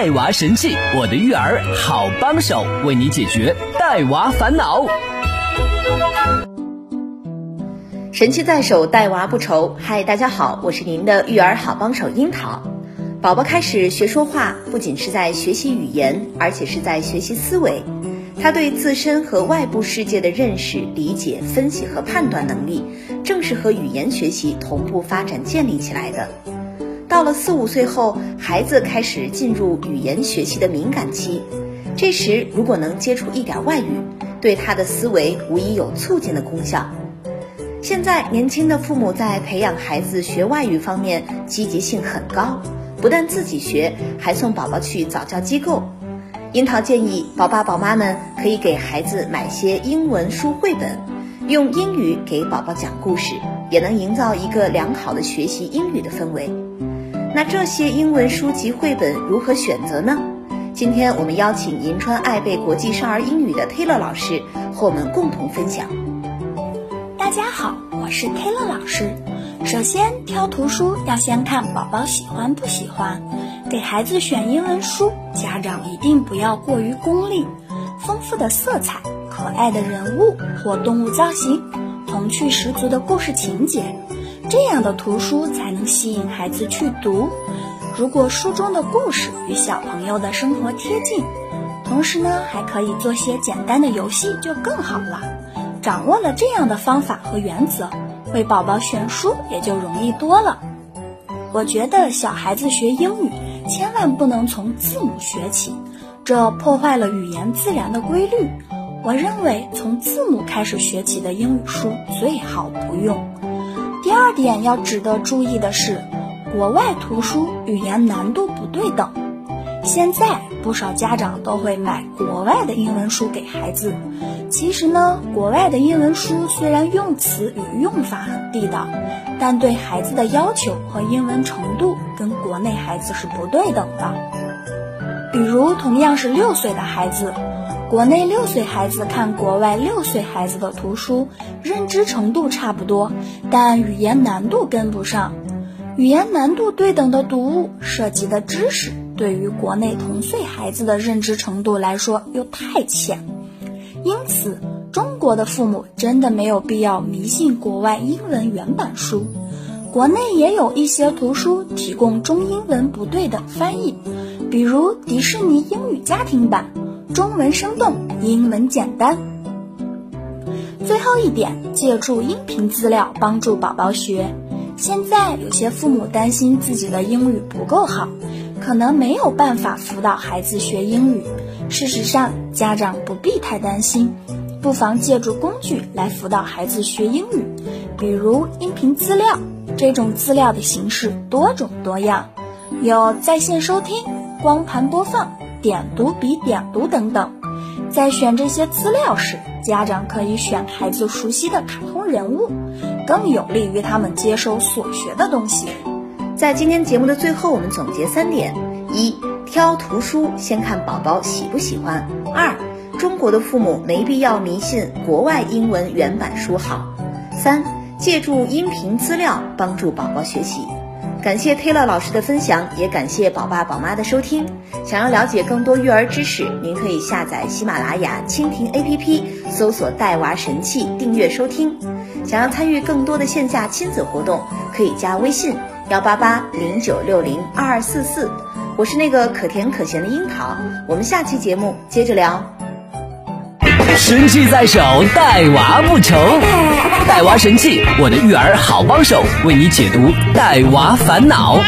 带娃神器，我的育儿好帮手，为你解决带娃烦恼。神器在手，带娃不愁。嗨，大家好，我是您的育儿好帮手樱桃。宝宝开始学说话，不仅是在学习语言，而且是在学习思维。他对自身和外部世界的认识、理解、分析和判断能力，正是和语言学习同步发展建立起来的。到了四五岁后，孩子开始进入语言学习的敏感期，这时如果能接触一点外语，对他的思维无疑有促进的功效。现在年轻的父母在培养孩子学外语方面积极性很高，不但自己学，还送宝宝去早教机构。樱桃建议宝爸宝妈们可以给孩子买些英文书绘本，用英语给宝宝讲故事，也能营造一个良好的学习英语的氛围。那这些英文书籍绘本如何选择呢？今天我们邀请银川爱贝国际少儿英语的 Taylor 老师和我们共同分享。大家好，我是 Taylor 老师。首先挑图书要先看宝宝喜欢不喜欢，给孩子选英文书，家长一定不要过于功利。丰富的色彩、可爱的人物或动物造型、童趣十足的故事情节。这样的图书才能吸引孩子去读。如果书中的故事与小朋友的生活贴近，同时呢还可以做些简单的游戏，就更好了。掌握了这样的方法和原则，为宝宝选书也就容易多了。我觉得小孩子学英语千万不能从字母学起，这破坏了语言自然的规律。我认为从字母开始学起的英语书最好不用。第二点要值得注意的是，国外图书语言难度不对等。现在不少家长都会买国外的英文书给孩子，其实呢，国外的英文书虽然用词与用法很地道，但对孩子的要求和英文程度跟国内孩子是不对等的。比如，同样是六岁的孩子。国内六岁孩子看国外六岁孩子的图书，认知程度差不多，但语言难度跟不上。语言难度对等的读物涉及的知识，对于国内同岁孩子的认知程度来说又太浅。因此，中国的父母真的没有必要迷信国外英文原版书。国内也有一些图书提供中英文不对的翻译，比如迪士尼英语家庭版。中文生动，英文简单。最后一点，借助音频资料帮助宝宝学。现在有些父母担心自己的英语不够好，可能没有办法辅导孩子学英语。事实上，家长不必太担心，不妨借助工具来辅导孩子学英语，比如音频资料。这种资料的形式多种多样，有在线收听、光盘播放。点读笔点读等等，在选这些资料时，家长可以选孩子熟悉的卡通人物，更有利于他们接收所学的东西。在今天节目的最后，我们总结三点：一、挑图书先看宝宝喜不喜欢；二、中国的父母没必要迷信国外英文原版书好；三、借助音频资料帮助宝宝学习。感谢 Taylor 老师的分享，也感谢宝爸宝妈的收听。想要了解更多育儿知识，您可以下载喜马拉雅、蜻蜓 APP，搜索“带娃神器”订阅收听。想要参与更多的线下亲子活动，可以加微信幺八八零九六零二二四四。我是那个可甜可咸的樱桃，我们下期节目接着聊。神器在手，带娃不愁。带娃神器，我的育儿好帮手，为你解读带娃烦恼。